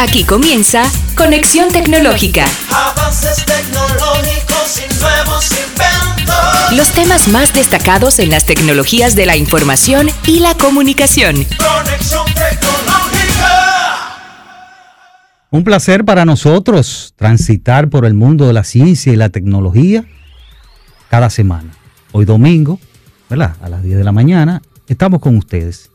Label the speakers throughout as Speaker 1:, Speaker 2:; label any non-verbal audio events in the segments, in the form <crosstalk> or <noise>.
Speaker 1: Aquí comienza Conexión Tecnológica.
Speaker 2: Avances tecnológicos y nuevos inventos.
Speaker 1: Los temas más destacados en las tecnologías de la información y la comunicación.
Speaker 2: Conexión tecnológica.
Speaker 3: Un placer para nosotros transitar por el mundo de la ciencia y la tecnología cada semana. Hoy domingo, ¿verdad? A las 10 de la mañana, estamos con ustedes.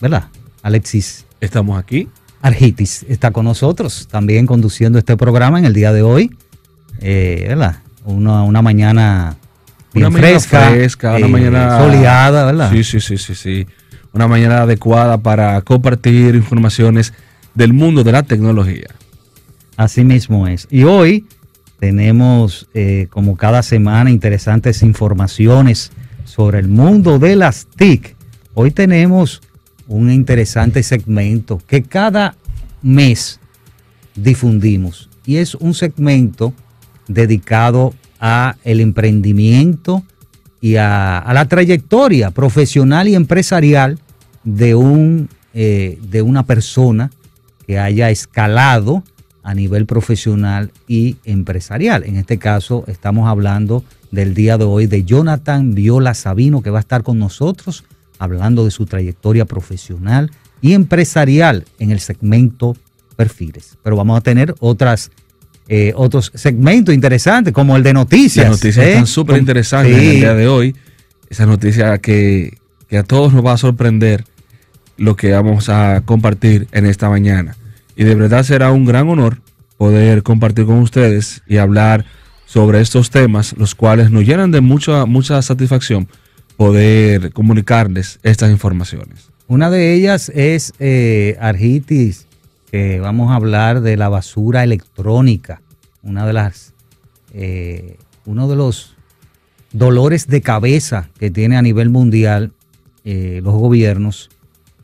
Speaker 3: ¿Verdad? Alexis
Speaker 4: Estamos aquí.
Speaker 3: Argitis está con nosotros, también conduciendo este programa en el día de hoy. Eh, ¿Verdad? Una, una mañana bien
Speaker 4: una mañana
Speaker 3: fresca,
Speaker 4: fresca, una
Speaker 3: eh,
Speaker 4: mañana
Speaker 3: soleada, ¿verdad?
Speaker 4: Sí, sí, sí, sí, sí. Una mañana adecuada para compartir informaciones del mundo de la tecnología.
Speaker 3: Así mismo es. Y hoy tenemos, eh, como cada semana, interesantes informaciones sobre el mundo de las TIC. Hoy tenemos un interesante segmento que cada mes difundimos y es un segmento dedicado a el emprendimiento y a, la trayectoria profesional y empresarial de un eh, de una persona que haya escalado a nivel profesional y empresarial. En este caso estamos hablando del día de hoy de Jonathan Viola Sabino que va a estar con nosotros hablando de su trayectoria profesional y empresarial en el segmento perfiles. Pero vamos a tener otras eh, otros segmentos interesantes como el de noticias.
Speaker 4: Las noticias
Speaker 3: ¿eh?
Speaker 4: están súper interesantes en el día de hoy. Esa noticia que, que a todos nos va a sorprender lo que vamos a compartir en esta mañana. Y de verdad será un gran honor poder compartir con ustedes y hablar sobre estos temas, los cuales nos llenan de mucha, mucha satisfacción poder comunicarles estas informaciones.
Speaker 3: Una de ellas es eh, Argitis, que vamos a hablar de la basura electrónica, una de las, eh, uno de los dolores de cabeza que tiene a nivel mundial eh, los gobiernos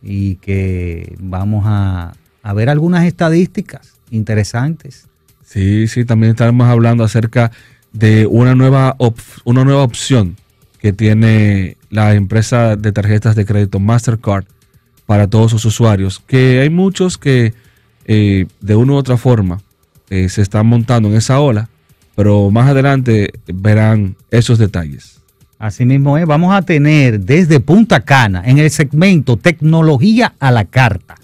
Speaker 3: y que vamos a, a ver algunas estadísticas interesantes.
Speaker 4: Sí, sí, también estaremos hablando acerca de una nueva, una nueva opción que tiene la empresa de tarjetas de crédito Mastercard para todos sus usuarios, que hay muchos que eh, de una u otra forma eh, se están montando en esa ola, pero más adelante verán esos detalles.
Speaker 3: Asimismo, es, vamos a tener desde Punta Cana en el segmento Tecnología a la Carta,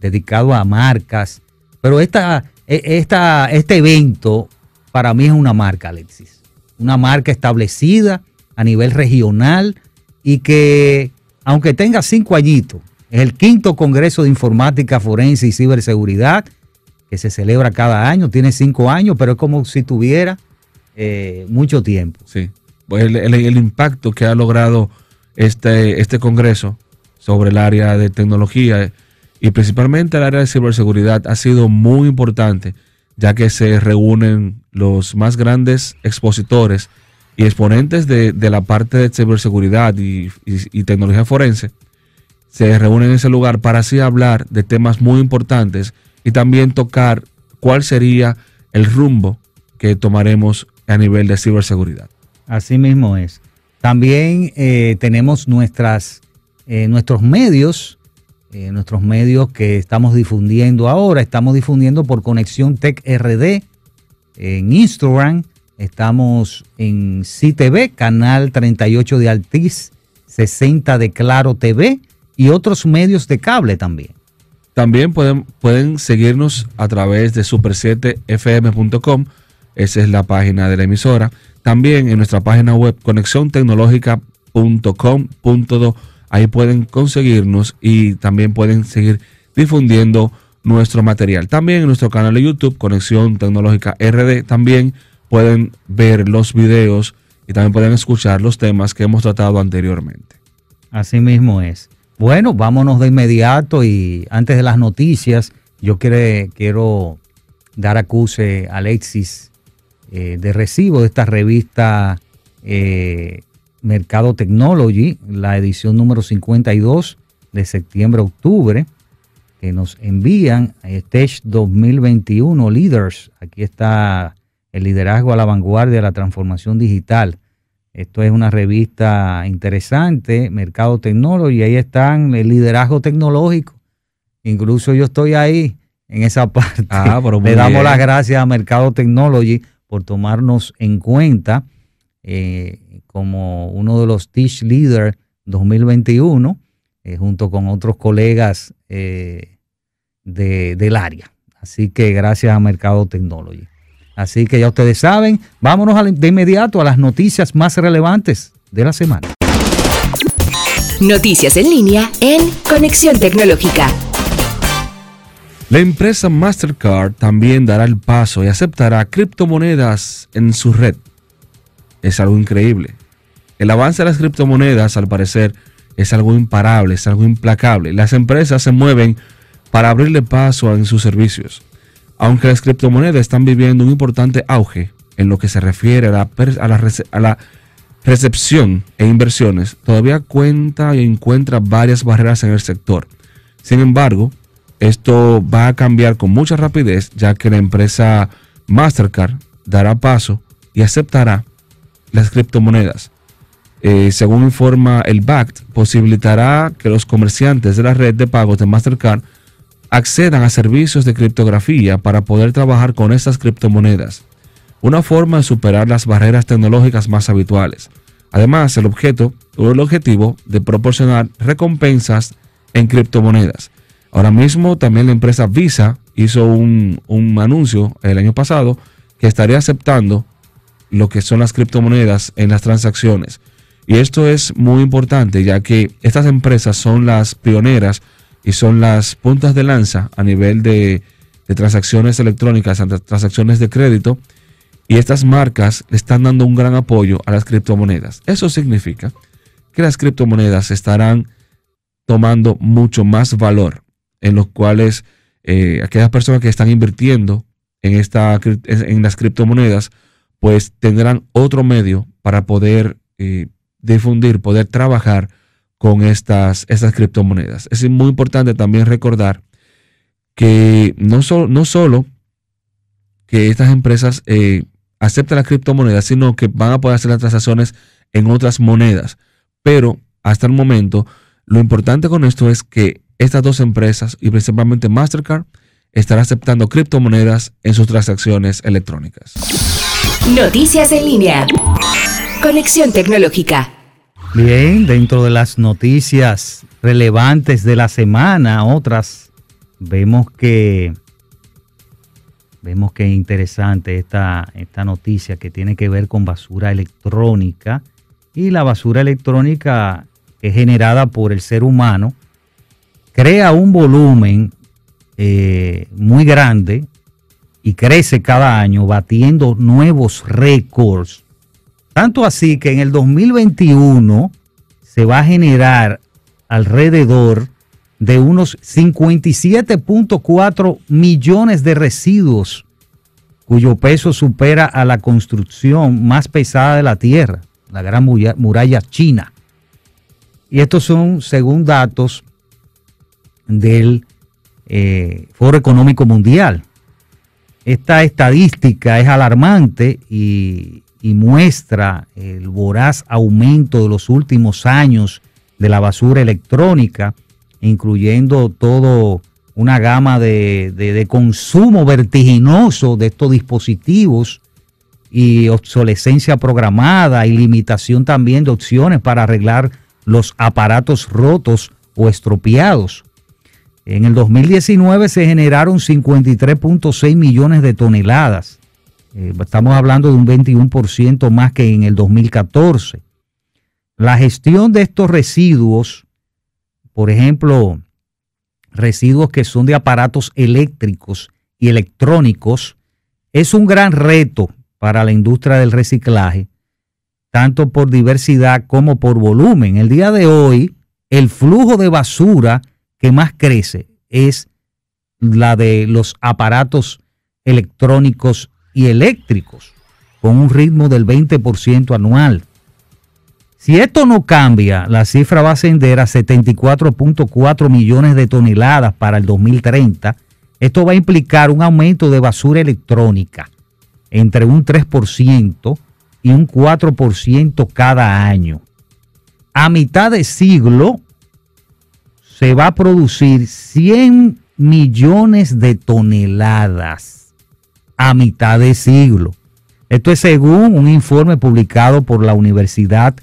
Speaker 3: dedicado a marcas. Pero esta, e- este evento para mí es una marca, Alexis. Una marca establecida a nivel regional y que, aunque tenga cinco añitos, es el quinto Congreso de Informática Forense y Ciberseguridad que se celebra cada año. Tiene cinco años, pero es como si tuviera eh, mucho tiempo.
Speaker 4: Sí, pues el, el- impacto que ha logrado este, este Congreso sobre el área de tecnología y principalmente el área de ciberseguridad ha sido muy importante, ya que se reúnen los más grandes expositores y exponentes de, de la parte de ciberseguridad y, tecnología forense. Se reúnen en ese lugar para así hablar de temas muy importantes y también tocar cuál sería el rumbo que tomaremos a nivel de ciberseguridad.
Speaker 3: Así mismo es. También eh, tenemos nuestras, eh, nuestros medios, eh, nuestros medios que estamos difundiendo ahora. Estamos difundiendo por Conexión Tech RD en Instagram. Estamos en CTV, canal 38 de Altiz, 60 de Claro TV y otros medios de cable también.
Speaker 4: También pueden, pueden seguirnos a través de super7fm.com. Esa es la página de la emisora. También en nuestra página web conexiontecnologica.com.do. Ahí pueden conseguirnos y también pueden seguir difundiendo nuestro material. También en nuestro canal de YouTube, Conexión Tecnológica RD, también pueden ver los videos y también pueden escuchar los temas que hemos tratado anteriormente.
Speaker 3: Así mismo es. Bueno, vámonos de inmediato y antes de las noticias, yo quiero dar acuse a Alexis eh, de recibo de esta revista eh, Mercado Technology, la edición número 52 de septiembre-octubre, que nos envían a Stage 2021 Leaders. Aquí está el liderazgo a la vanguardia de la transformación digital. Esto es una revista interesante, Mercado Tecnology, ahí están el liderazgo tecnológico. Incluso yo estoy ahí en esa <laughs> parte.
Speaker 4: Ah, pero
Speaker 3: Le damos
Speaker 4: bien.
Speaker 3: las gracias a Mercado Technology por tomarnos en cuenta eh, como uno de los Teach Leader 2021, eh, junto con otros colegas eh, de- del área. Así que gracias a Mercado Technology. Así que ya ustedes saben, vámonos de inmediato a las noticias más relevantes de la semana.
Speaker 1: Noticias en línea en Conexión Tecnológica.
Speaker 4: La empresa Mastercard también dará el paso y aceptará criptomonedas en su red. Es algo increíble. El avance de las criptomonedas, al parecer, es algo imparable, es algo implacable. Las empresas se mueven para abrirle paso en sus servicios. Aunque las criptomonedas están viviendo un importante auge en lo que se refiere a la, recepción e inversiones, todavía cuenta y encuentra varias barreras en el sector. Sin embargo, esto va a cambiar con mucha rapidez ya que la empresa Mastercard dará paso y aceptará las criptomonedas. Eh, según informa el BACT, posibilitará que los comerciantes de la red de pagos de Mastercard accedan a servicios de criptografía para poder trabajar con estas criptomonedas. Una forma de superar las barreras tecnológicas más habituales. Además, el objeto o el objetivo de proporcionar recompensas en criptomonedas. Ahora mismo también la empresa Visa hizo un, un anuncio el año pasado que estaría aceptando lo que son las criptomonedas en las transacciones. Y esto es muy importante ya que estas empresas son las pioneras y son las puntas de lanza a nivel de, transacciones electrónicas, transacciones de crédito. Y estas marcas le están dando un gran apoyo a las criptomonedas. Eso significa que las criptomonedas estarán tomando mucho más valor, en los cuales eh, aquellas personas que están invirtiendo en, esta, en las criptomonedas, pues tendrán otro medio para poder eh, difundir, poder trabajar con estas, estas criptomonedas. Es muy importante también recordar que no, solo no solo que estas empresas eh, aceptan las criptomonedas, sino que van a poder hacer las transacciones en otras monedas. Pero hasta el momento, lo importante con esto es que estas dos empresas, y principalmente Mastercard, estarán aceptando criptomonedas en sus transacciones electrónicas.
Speaker 1: Noticias en línea. Conexión Tecnológica.
Speaker 3: Bien, dentro de las noticias relevantes de la semana, otras, vemos que vemos que es interesante esta, esta noticia que tiene que ver con basura electrónica y la basura electrónica que es generada por el ser humano crea un volumen eh, muy grande y crece cada año batiendo nuevos récords tanto así que en el 2021 se va a generar alrededor de unos 57.4 millones de residuos cuyo peso supera a la construcción más pesada de la Tierra, la Gran Muralla- China. Y estos son según datos del eh, Foro Económico Mundial. Esta estadística es alarmante y, y muestra el voraz aumento de los últimos años de la basura electrónica, incluyendo todo una gama de, de- de consumo vertiginoso de estos dispositivos y obsolescencia programada y limitación también de opciones para arreglar los aparatos rotos o estropeados. En el 2019 se generaron 53.6 millones de toneladas. Eh, estamos hablando de un 21% más que en el 2014. La gestión de estos residuos, por ejemplo, residuos que son de aparatos eléctricos y electrónicos, es un gran reto para la industria del reciclaje, tanto por diversidad como por volumen. El día de hoy, el flujo de basura que más crece es la de los aparatos electrónicos y eléctricos, con un ritmo del 20% anual. Si esto no cambia, la cifra va a ascender a 74.4 millones de toneladas para el 2030. Esto va a implicar un aumento de basura electrónica entre un 3% y un 4% cada año. A mitad de siglo se va a producir 100 millones de toneladas a mitad de siglo. Esto es según un informe publicado por la Universidad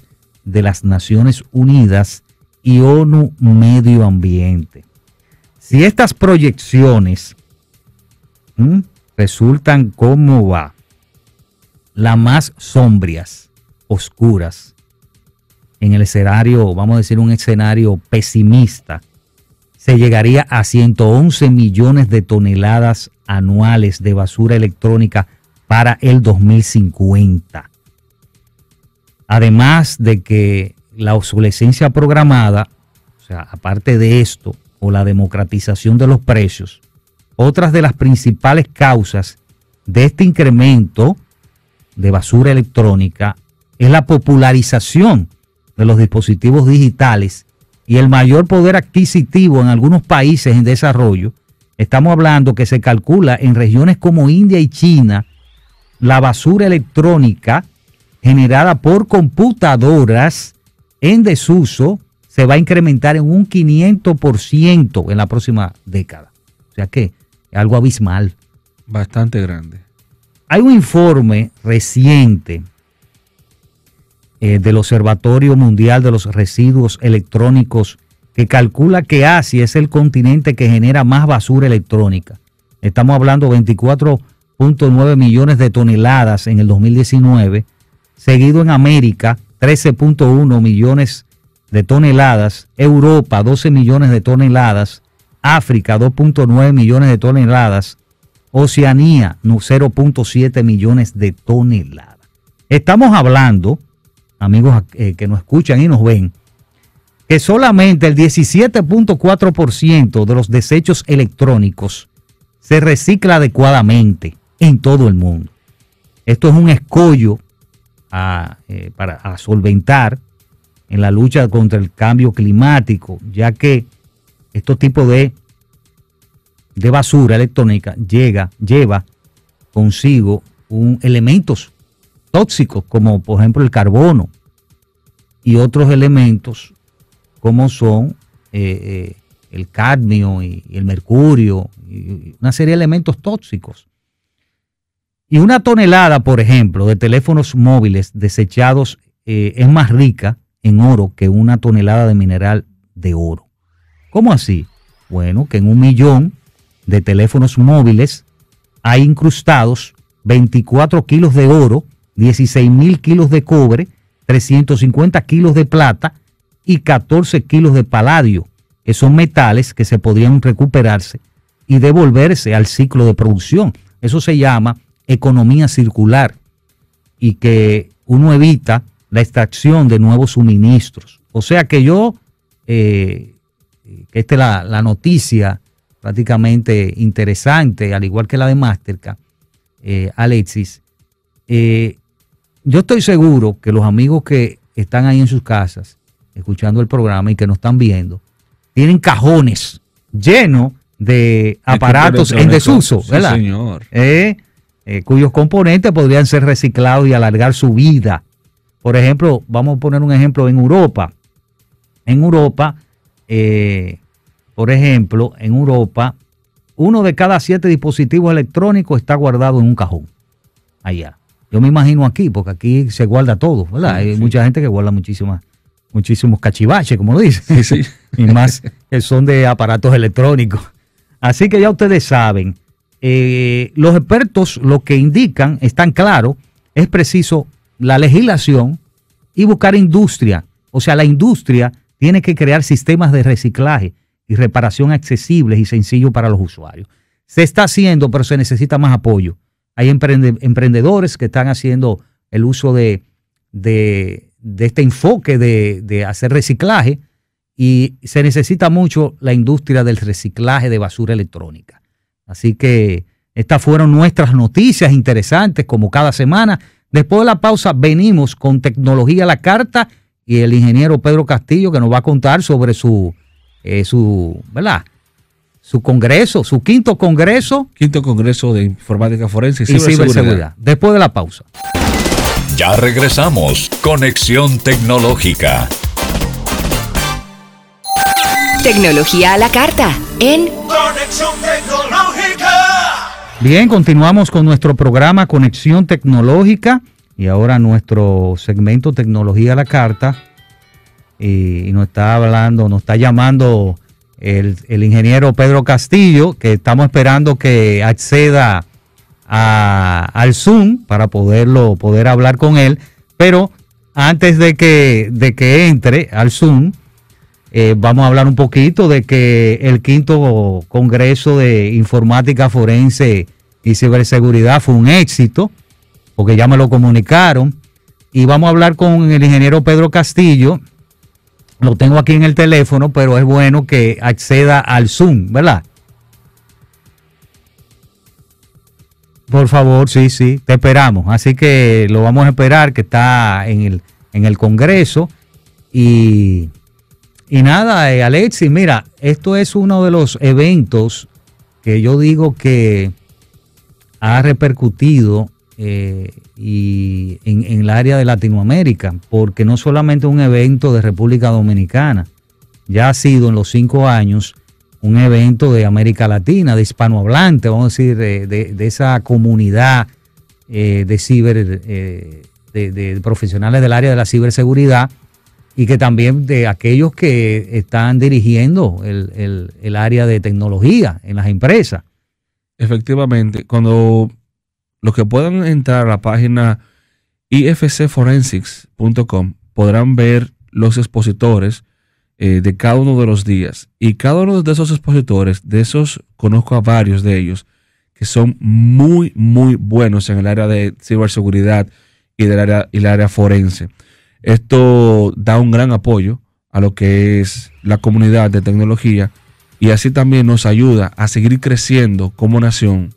Speaker 3: de las Naciones Unidas y ONU Medio Ambiente. Si estas proyecciones resultan como va, las más sombrias, oscuras, en el escenario, vamos a decir un escenario pesimista, se llegaría a 111 millones de toneladas anuales de basura electrónica para el 2050. Además de que la obsolescencia programada, o sea, aparte de esto, o la democratización de los precios, otras de las principales causas de este incremento de basura electrónica es la popularización de los dispositivos digitales y el mayor poder adquisitivo en algunos países en desarrollo. Estamos hablando que se calcula en regiones como India y China, la basura electrónica generada por computadoras en desuso se va a incrementar en un 500% en la próxima década. O sea que es algo abismal.
Speaker 4: Bastante grande.
Speaker 3: Hay un informe reciente eh, del Observatorio Mundial de los Residuos Electrónicos que calcula que Asia es el continente que genera más basura electrónica. Estamos hablando de 24.9 millones de toneladas en el 2019, seguido en América 13.1 millones de toneladas, Europa 12 millones de toneladas, África 2.9 millones de toneladas, Oceanía 0.7 millones de toneladas. Estamos hablando, amigos eh, que nos escuchan y nos ven, que solamente el 17.4% de los desechos electrónicos se recicla adecuadamente en todo el mundo. Esto es un escollo eh, para solventar en la lucha contra el cambio climático, ya que estos tipos de, de basura electrónica llega, lleva consigo un, elementos tóxicos como por ejemplo el carbono y otros elementos como son eh, eh, el cadmio y, el mercurio y una serie de elementos tóxicos. Y una tonelada, por ejemplo, de teléfonos móviles desechados eh, es más rica en oro que una tonelada de mineral de oro. ¿Cómo así? Bueno, que en un millón de teléfonos móviles hay incrustados 24 kilos de oro, 16 mil kilos de cobre, 350 kilos de plata y 14 kilos de paladio, que son metales que se podrían recuperarse y devolverse al ciclo de producción. Eso se llama economía circular y que uno evita la extracción de nuevos suministros. O sea que yo, eh, esta es la, la, noticia prácticamente interesante, al igual que la de Mastercard, eh, Alexis, eh, yo estoy seguro que los amigos que están ahí en sus casas, escuchando el programa y que nos están viendo, tienen cajones llenos de aparatos en desuso, ¿verdad?
Speaker 4: Sí, señor.
Speaker 3: Eh, eh, cuyos componentes podrían ser reciclados y alargar su vida. Por ejemplo, vamos a poner un ejemplo en Europa. En Europa, eh, por ejemplo, en Europa, uno de cada siete dispositivos electrónicos está guardado en un cajón. Allá. Yo me imagino aquí, porque aquí se guarda todo, ¿verdad?
Speaker 4: Sí,
Speaker 3: Hay
Speaker 4: sí.
Speaker 3: mucha gente que guarda muchísimas, muchísimos cachivaches, como lo.
Speaker 4: Sí, sí. <laughs>
Speaker 3: y más que son de aparatos electrónicos. Así que ya ustedes saben, eh, los expertos lo que indican, están claros, es preciso la legislación y buscar industria. O sea, la industria tiene que crear sistemas de reciclaje y reparación accesibles y sencillos para los usuarios. Se está haciendo, pero se necesita más apoyo. Hay emprende- emprendedores que están haciendo el uso de, de- este enfoque de, de hacer reciclaje y se necesita mucho la industria del reciclaje de basura electrónica. Así que estas fueron nuestras noticias interesantes como cada semana. Después de la pausa venimos con tecnología a la carta y el ingeniero Pedro Castillo que nos va a contar sobre su, eh, su, ¿verdad? Su congreso, su quinto congreso
Speaker 4: Quinto Congreso de Informática Forense y
Speaker 3: y
Speaker 4: Ciberseguridad.
Speaker 3: ciberseguridad. Después de la pausa.
Speaker 5: Ya regresamos. Conexión Tecnológica.
Speaker 1: Tecnología a la carta. En
Speaker 2: Conexión Tecnológica.
Speaker 3: Bien, continuamos con nuestro programa Conexión Tecnológica y ahora nuestro segmento Tecnología a la Carta. Y, y nos está hablando, nos está llamando el, el ingeniero Pedro Castillo, que estamos esperando que acceda a- al Zoom para poderlo, poder hablar con él. Pero antes de que, de que entre al Zoom, eh, vamos a hablar un poquito de que el quinto Congreso de Informática Forense y Ciberseguridad fue un éxito, porque ya me lo comunicaron. Y vamos a hablar con el ingeniero Pedro Castillo. Lo tengo aquí en el teléfono, pero es bueno que acceda al Zoom, ¿verdad? Por favor, sí, sí, te esperamos. Así que lo vamos a esperar, que está en el, en el Congreso. Y, y nada, eh, Alexis, mira, esto es uno de los eventos que yo digo que ha repercutido eh, y en, el área de Latinoamérica, porque no solamente un evento de República Dominicana, ya ha sido en los cinco años un evento de América Latina, de hispanohablante, vamos a decir, de, de- de esa comunidad eh, de ciber, eh, de, de profesionales del área de la ciberseguridad y que también de aquellos que están dirigiendo el, el- el área de tecnología en las empresas.
Speaker 4: Efectivamente, cuando los que puedan entrar a la página ifcforensics.com podrán ver los expositores eh, de cada uno de los días. Y cada uno de esos expositores, de esos conozco a varios de ellos, que son muy, muy buenos en el área de ciberseguridad y del área, y el área forense. Esto da un gran apoyo a lo que es la comunidad de tecnología y así también nos ayuda a seguir creciendo como nación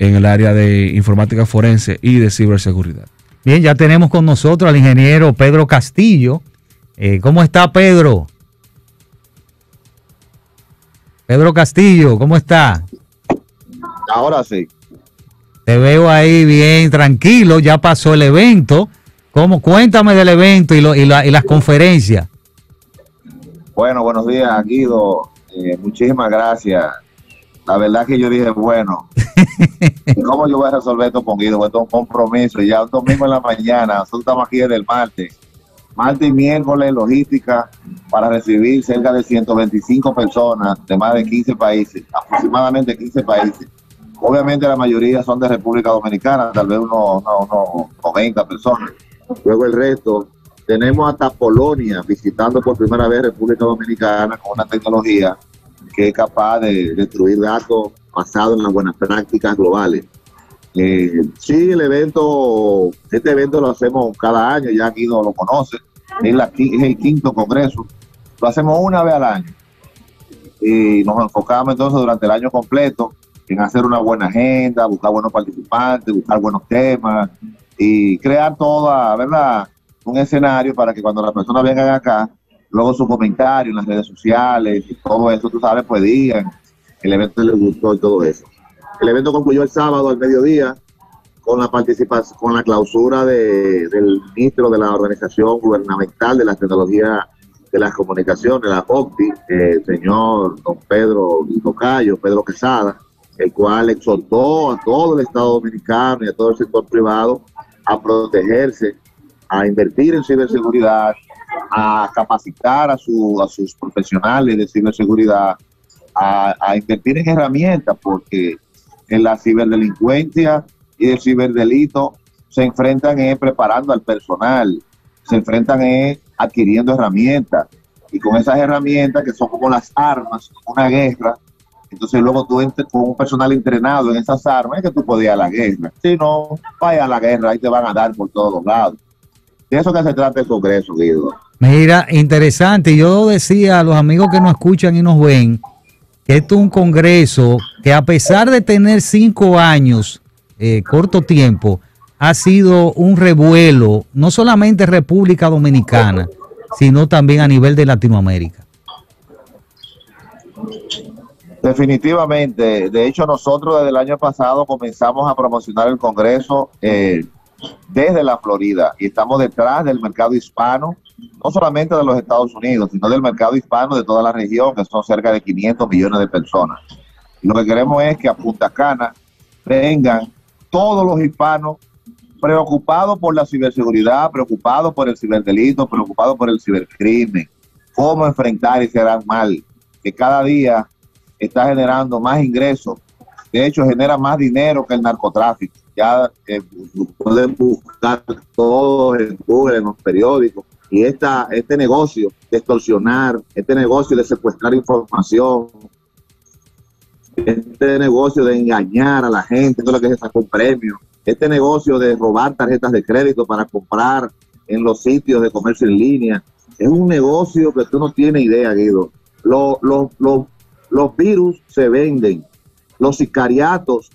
Speaker 4: en el área de informática forense y de ciberseguridad.
Speaker 3: Bien, ya tenemos con nosotros al ingeniero Pedro Castillo. Eh, ¿Cómo está Pedro? Pedro Castillo, ¿cómo está?
Speaker 5: Ahora sí.
Speaker 3: Te veo ahí bien tranquilo, ya pasó el evento. ¿Cómo? Cuéntame del evento y, lo- y la- y las conferencias.
Speaker 5: Bueno, buenos días, Guido. Eh, muchísimas gracias. La verdad que yo dije, bueno, ¿y <laughs> ¿cómo yo voy a resolver esto con Guido? Esto es un compromiso. Ya un domingo en la mañana, nosotros estamos aquí desde el martes. Martes y miércoles, logística para recibir cerca de 125 personas de más de 15 países, aproximadamente 15 países. Obviamente la mayoría son de República Dominicana, tal vez unos, unos, unos 90 personas. Luego el resto tenemos hasta Polonia visitando por primera vez República Dominicana con una tecnología que es capaz de destruir datos basados en las buenas prácticas globales. Eh, sí, el evento, este evento lo hacemos cada año, ya Guido lo conoce, es, la es el quinto congreso, lo hacemos una vez al año y nos enfocamos entonces durante el año completo en hacer una buena agenda, buscar buenos participantes, buscar buenos temas y crear toda, ¿verdad? Un escenario para que cuando las personas vengan acá, luego su comentario en las redes sociales y todo eso, tú sabes, pues digan, el evento les gustó y todo eso. El evento concluyó el sábado al mediodía con la participación, con la clausura de- del ministro de la Organización Gubernamental de las Tecnologías de las Comunicaciones, la OCTI, el señor don Pedro Tocayo, Pedro Quesada, el cual exhortó a todo el Estado Dominicano y a todo el sector privado a protegerse, a invertir en ciberseguridad, a capacitar a, su- a sus profesionales de ciberseguridad, a, invertir en herramientas, porque en la ciberdelincuencia y el ciberdelito se enfrentan eh, preparando al personal, se enfrentan eh, adquiriendo herramientas, y con esas herramientas que son como las armas, una guerra, entonces luego tú con un personal entrenado en esas armas, es que tú podías a la guerra. Si no, vaya a la guerra, ahí te van a dar por todos lados. De eso que se trata el Congreso, Guido.
Speaker 3: Mira, interesante. Yo decía a los amigos que nos escuchan y nos ven que esto es un congreso que a pesar de tener cinco años, eh, corto tiempo, ha sido un revuelo, no solamente en República Dominicana, sino también a nivel de Latinoamérica.
Speaker 5: Definitivamente. De hecho, nosotros desde el año pasado comenzamos a promocionar el Congreso eh, desde la Florida y estamos detrás del mercado hispano no solamente de los Estados Unidos, sino del mercado hispano de toda la región, que son cerca de 500 millones de personas. Lo que queremos es que a Punta Cana vengan todos los hispanos preocupados por la ciberseguridad, preocupados por el ciberdelito, preocupados por el cibercrimen, cómo enfrentar ese gran mal que cada día está generando más ingresos. De hecho, genera más dinero que el narcotráfico. Eh, pueden buscar todo en Google, en los periódicos. Y esta, este negocio de extorsionar, este negocio de secuestrar información, este negocio de engañar a la gente, todo lo que se sacó premio, este negocio de robar tarjetas de crédito para comprar en los sitios de comercio en línea, es un negocio que tú no tienes idea, Guido. Los, los, los, los virus se venden, los sicariatos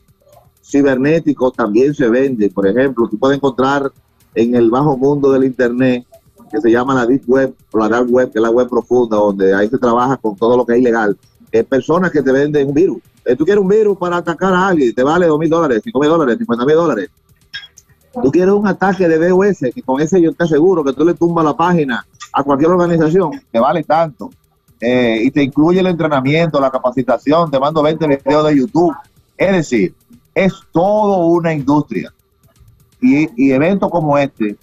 Speaker 5: cibernéticos también se venden. Por ejemplo, tú puedes encontrar en el bajo mundo del Internet, que se llama la Deep Web o la Dark Web, que es la web profunda, donde ahí se trabaja con todo lo que es ilegal. Es personas que te venden un virus. Eh, tú quieres un virus para atacar a alguien, te vale dos mil dólares, cinco mil dólares, cincuenta mil dólares. Tú quieres un ataque de DOS, que con ese yo te aseguro que tú le tumbas la página a cualquier organización, te vale tanto. Eh, y te incluye el entrenamiento, la capacitación, te mando 20 videos de YouTube. Es decir, es todo una industria. Y, eventos como este,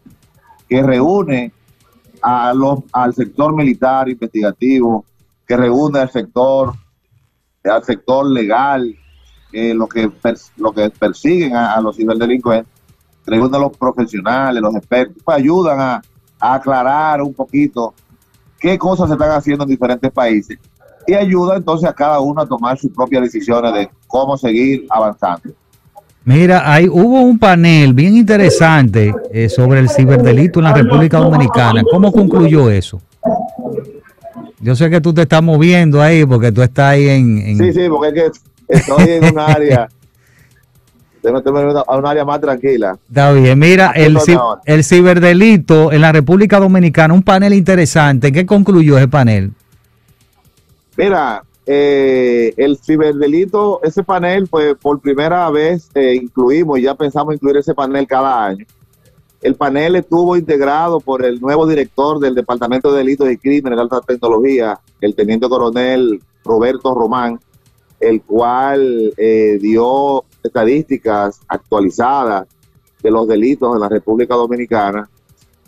Speaker 5: que reúne a los, al sector militar investigativo, que reúne al sector, al sector legal, eh, lo, que lo que persiguen a, los ciberdelincuentes, reúne a los profesionales, los expertos, pues ayudan a aclarar un poquito qué cosas se están haciendo en diferentes países y ayuda entonces a cada uno a tomar sus propias decisiones de cómo seguir avanzando.
Speaker 3: Mira, ahí hubo un panel bien interesante eh, sobre el ciberdelito en la República Dominicana. ¿Cómo concluyó eso? Yo sé que tú te estás moviendo ahí porque tú estás ahí en... en...
Speaker 5: Sí, sí, porque es que estoy en un área <laughs> a un área más tranquila.
Speaker 3: Está bien, mira, el, el ciberdelito en la República Dominicana, un panel interesante. ¿Qué concluyó ese panel?
Speaker 5: Mira, eh, el ciberdelito, ese panel, pues por primera vez eh, incluimos, ya pensamos incluir ese panel cada año. El panel estuvo integrado por el nuevo director del Departamento de Delitos y Crímenes de Alta Tecnología, el teniente coronel Roberto Román, el cual eh, dio estadísticas actualizadas de los delitos en la República Dominicana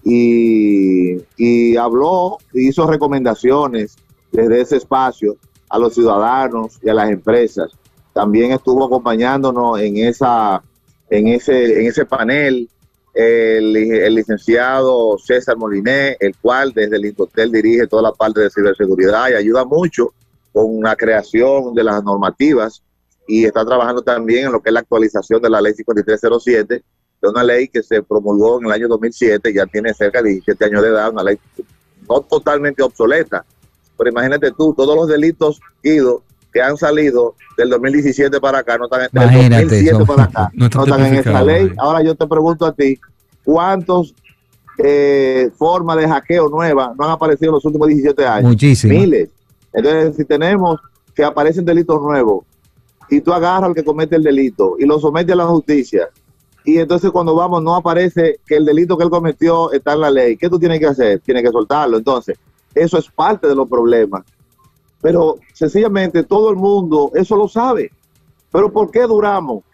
Speaker 5: y, y habló, hizo recomendaciones desde ese espacio a los ciudadanos y a las empresas. También estuvo acompañándonos en esa en ese en ese panel el, el licenciado César Moliné, el cual desde el Incotel dirige toda la parte de ciberseguridad y ayuda mucho con la creación de las normativas y está trabajando también en lo que es la actualización de la ley 5307, de una ley que se promulgó en el año 2007, ya tiene cerca de 17 años de edad, una ley no totalmente obsoleta, pero imagínate tú, todos los delitos, Guido, que han salido del 2017 para acá, no están en el 2007 para acá, no, están en esta ley. Ahora yo te pregunto a ti, ¿cuántos eh, formas de hackeo nuevas no han aparecido en los últimos 17 años?
Speaker 3: Muchísimas.
Speaker 5: Miles. Entonces, si tenemos que aparecen delitos nuevos y tú agarras al que comete el delito y lo somete a la justicia. Y entonces cuando vamos no aparece que el delito que él cometió está en la ley. ¿Qué tú tienes que hacer? Tienes que soltarlo. Entonces, eso es parte de los problemas. Pero sencillamente todo el mundo eso lo sabe. Pero ¿por qué duramos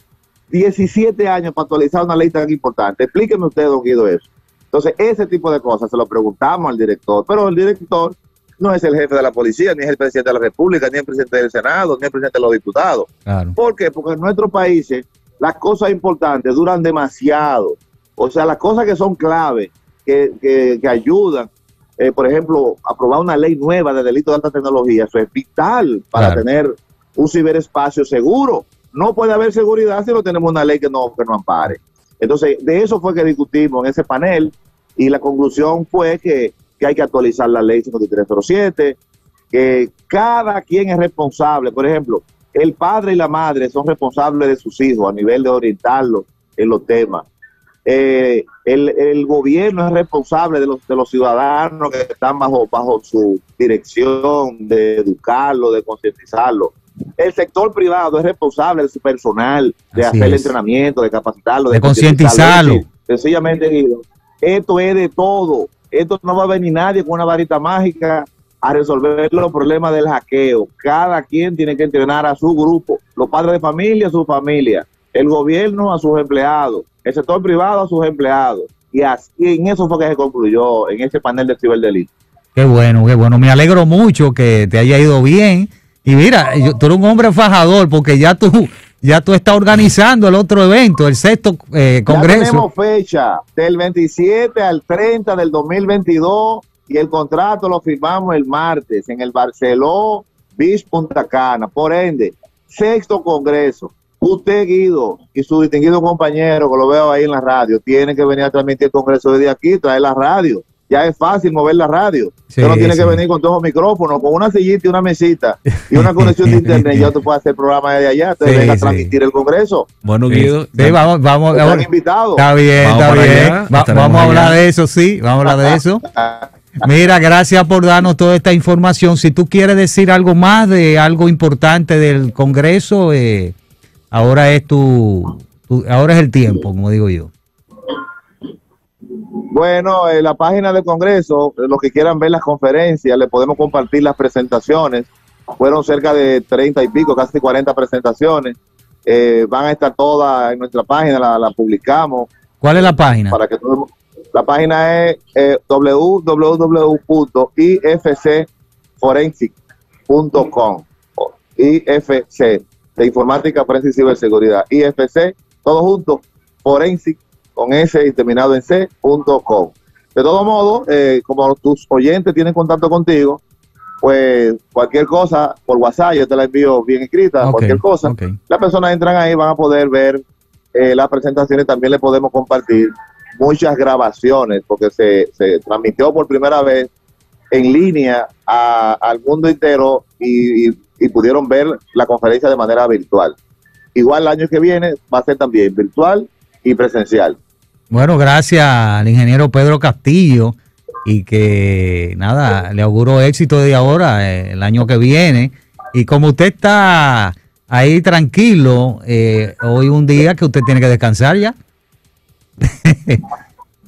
Speaker 5: 17 años para actualizar una ley tan importante? Explíqueme usted, don Guido, eso. Entonces, ese tipo de cosas se lo preguntamos al director, pero el director no es el jefe de la policía, ni es el presidente de la República, ni el presidente del Senado, ni el presidente de los diputados. ¿Por qué? Porque en nuestros países las cosas importantes duran demasiado. O sea, las cosas que son claves, que, ayudan, eh, por ejemplo, aprobar una ley nueva de delito de alta tecnología, eso es vital para tener un ciberespacio seguro. No puede haber seguridad si no tenemos una ley que no, que no ampare. Entonces, de eso fue que discutimos en ese panel y la conclusión fue que que hay que actualizar la ley 5307, que cada quien es responsable. Por ejemplo, el padre y la madre son responsables de sus hijos a nivel de orientarlos en los temas. Eh, el, gobierno es responsable de los, de los ciudadanos que están bajo, bajo su dirección, de educarlo, de concientizarlo. El sector privado es responsable de su personal, de hacer el entrenamiento, de capacitarlo,
Speaker 3: de, concientizarlo.
Speaker 5: sencillamente, esto es de todo esto no va a venir nadie con una varita mágica a resolver los problemas del hackeo. Cada quien tiene que entrenar a su grupo, los padres de familia a su familia, el gobierno a sus empleados, el sector privado a sus empleados. Y así en eso fue que se concluyó en ese panel de ciberdelito.
Speaker 3: Qué bueno, qué bueno. Me alegro mucho que te haya ido bien. Y mira, yo- tú eres un hombre fajador porque ya tú, ya tú estás organizando el otro evento, el sexto eh,
Speaker 5: Ya
Speaker 3: congreso.
Speaker 5: tenemos fecha del 27 al 30 del 2022 y el contrato lo firmamos el martes en el Barceló Beach Punta Cana. Por ende, sexto congreso. Usted, Guido, y su distinguido compañero, que lo veo ahí en la radio, tiene que venir a transmitir el congreso desde aquí, traer la radio. Ya es fácil mover la radio.
Speaker 3: Sí,
Speaker 5: Usted no tiene
Speaker 3: sí.
Speaker 5: que venir con todos los micrófonos, con una sillita y una mesita y una <laughs> conexión de internet. Ya tú puedes hacer el programa desde allá, te
Speaker 3: Sí,
Speaker 5: venga a
Speaker 3: sí.
Speaker 5: transmitir el congreso.
Speaker 4: Bueno, Guido,
Speaker 3: sí, vamos, vamos,
Speaker 5: Están invitados.
Speaker 3: Está bien,
Speaker 4: Vamos
Speaker 3: está bien.
Speaker 4: allá,
Speaker 3: Va-
Speaker 4: estaremos
Speaker 3: vamos a hablar
Speaker 4: allá.
Speaker 3: de eso, sí, vamos a hablar de eso. Mira, gracias por darnos toda esta información. Si tú quieres decir algo más de algo importante del Congreso, eh, ahora es tu, tu- ahora es el tiempo, como digo yo.
Speaker 5: Bueno, en la página del Congreso, eh, los que quieran ver las conferencias, le podemos compartir las presentaciones. Fueron cerca de 30 y pico, casi 40 presentaciones. Eh, van a estar todas en nuestra página, la, la publicamos
Speaker 3: ¿Cuál es la página?
Speaker 5: para que La página es eh, www.ifcforensic.com. IFC, de Informática, Forense y Ciberseguridad. IFC, todo junto, forensic, con S y terminado en C.com. De todo modo, eh, como tus oyentes tienen contacto contigo, pues cualquier cosa por WhatsApp, yo te la envío bien escrita,
Speaker 3: Ok,
Speaker 5: cualquier cosa.
Speaker 3: ok.
Speaker 5: Las personas entran ahí, van a poder ver eh, las presentaciones, también le podemos compartir muchas grabaciones, porque se, se transmitió por primera vez en línea a- al mundo entero y, y- y pudieron ver la conferencia de manera virtual. Igual el año que viene va a ser también virtual y presencial.
Speaker 3: Bueno, gracias al ingeniero Pedro Castillo y que nada, le auguro éxito de ahora, eh, el año que viene. Y como usted está ahí tranquilo, eh, hoy un día que usted tiene que descansar ya. <laughs>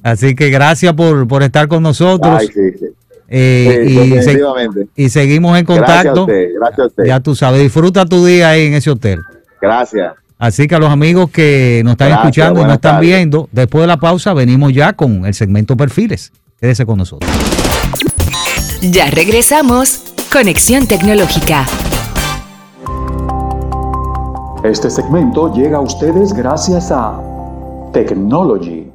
Speaker 3: Así que gracias por, por estar con nosotros.
Speaker 5: Ay, sí, sí.
Speaker 3: Eh,
Speaker 5: Sí,
Speaker 3: y, se-
Speaker 5: definitivamente.
Speaker 3: y seguimos en
Speaker 5: Gracias a
Speaker 3: contacto.
Speaker 5: usted, gracias a usted.
Speaker 3: Ya tú sabes, disfruta tu día ahí en ese hotel.
Speaker 5: Gracias.
Speaker 3: Así que a los amigos que nos están
Speaker 5: Gracias,
Speaker 3: escuchando y nos están
Speaker 5: tardes.
Speaker 3: viendo, después de la pausa venimos ya con el segmento perfiles. Quédese con nosotros.
Speaker 1: Ya regresamos. Conexión Tecnológica.
Speaker 6: Este segmento llega a ustedes gracias a Technology.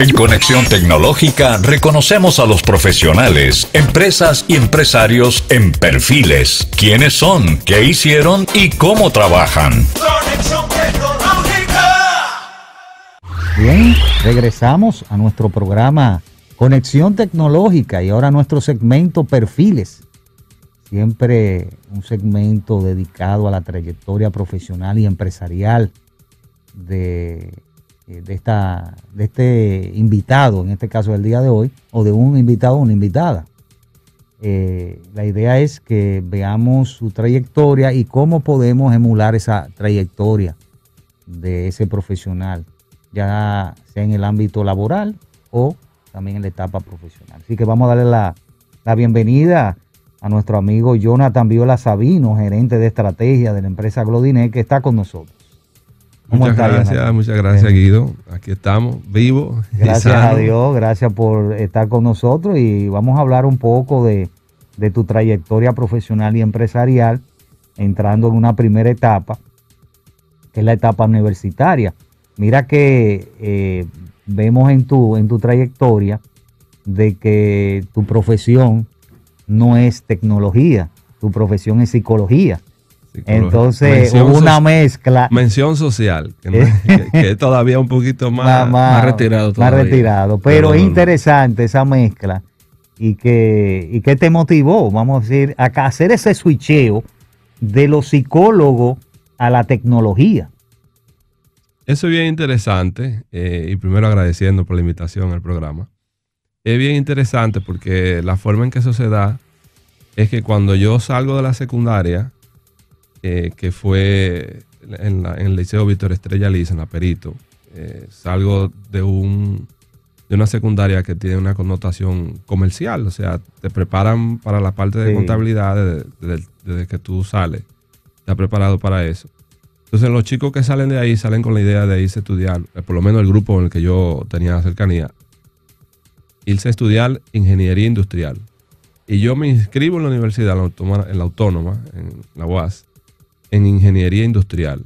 Speaker 7: En Conexión Tecnológica reconocemos a los profesionales, empresas y empresarios en perfiles. ¿Quiénes son? ¿Qué hicieron? ¿Y cómo trabajan?
Speaker 2: Conexión tecnológica.
Speaker 3: Bien, regresamos a nuestro programa Conexión Tecnológica y ahora nuestro segmento Perfiles. Siempre un segmento dedicado a la trayectoria profesional y empresarial de, de, esta, de este invitado, en este caso del día de hoy, o de un invitado o una invitada. Eh, la idea es que veamos su trayectoria y cómo podemos emular esa trayectoria de ese profesional, ya sea en el ámbito laboral o también en la etapa profesional. Así que vamos a darle la, la bienvenida a nuestro amigo Jonathan Viola Sabino, gerente de estrategia de la empresa Glodinet, que está con nosotros. ¿Cómo
Speaker 4: Muchas gracias,
Speaker 3: Jonathan?
Speaker 4: muchas gracias,
Speaker 3: Bien.
Speaker 4: Guido. Aquí estamos, vivos. y
Speaker 3: Gracias a. Dios, gracias por estar con nosotros y vamos a hablar un poco de, de tu trayectoria profesional y empresarial, entrando en una primera etapa, que es la etapa universitaria. Mira que eh, vemos en tu, en tu trayectoria de que tu profesión no es tecnología, tu profesión es psicología. Entonces
Speaker 4: Mención
Speaker 3: hubo una
Speaker 4: so-
Speaker 3: mezcla.
Speaker 4: Mención social, que, no- <laughs> que- que es todavía un poquito más,
Speaker 3: más,
Speaker 4: más retirado
Speaker 3: más
Speaker 4: todavía.
Speaker 3: retirado. Pero,
Speaker 4: Pero
Speaker 3: es interesante esa mezcla y que, y que te motivó, vamos a decir, a hacer ese switcheo de los psicólogos a la tecnología.
Speaker 4: Eso es bien interesante eh, y primero agradeciendo por la invitación al programa. Es bien interesante porque la forma en que eso se da es que cuando yo salgo de la secundaria, eh, que fue en, la- en el Liceo Víctor Estrella Liza, en la Perito, eh, salgo de un
Speaker 8: de una secundaria que tiene una connotación comercial, o sea, te preparan para la parte de
Speaker 3: Sí.
Speaker 8: contabilidad desde, desde- desde que tú sales, estás preparado para eso. Entonces los chicos que salen de ahí salen con la idea de irse a estudiar, eh, por lo menos el grupo en el que yo tenía cercanía, irse a estudiar ingeniería industrial. Y yo me inscribo en la universidad, en la, autónoma, en la UAS, en ingeniería industrial.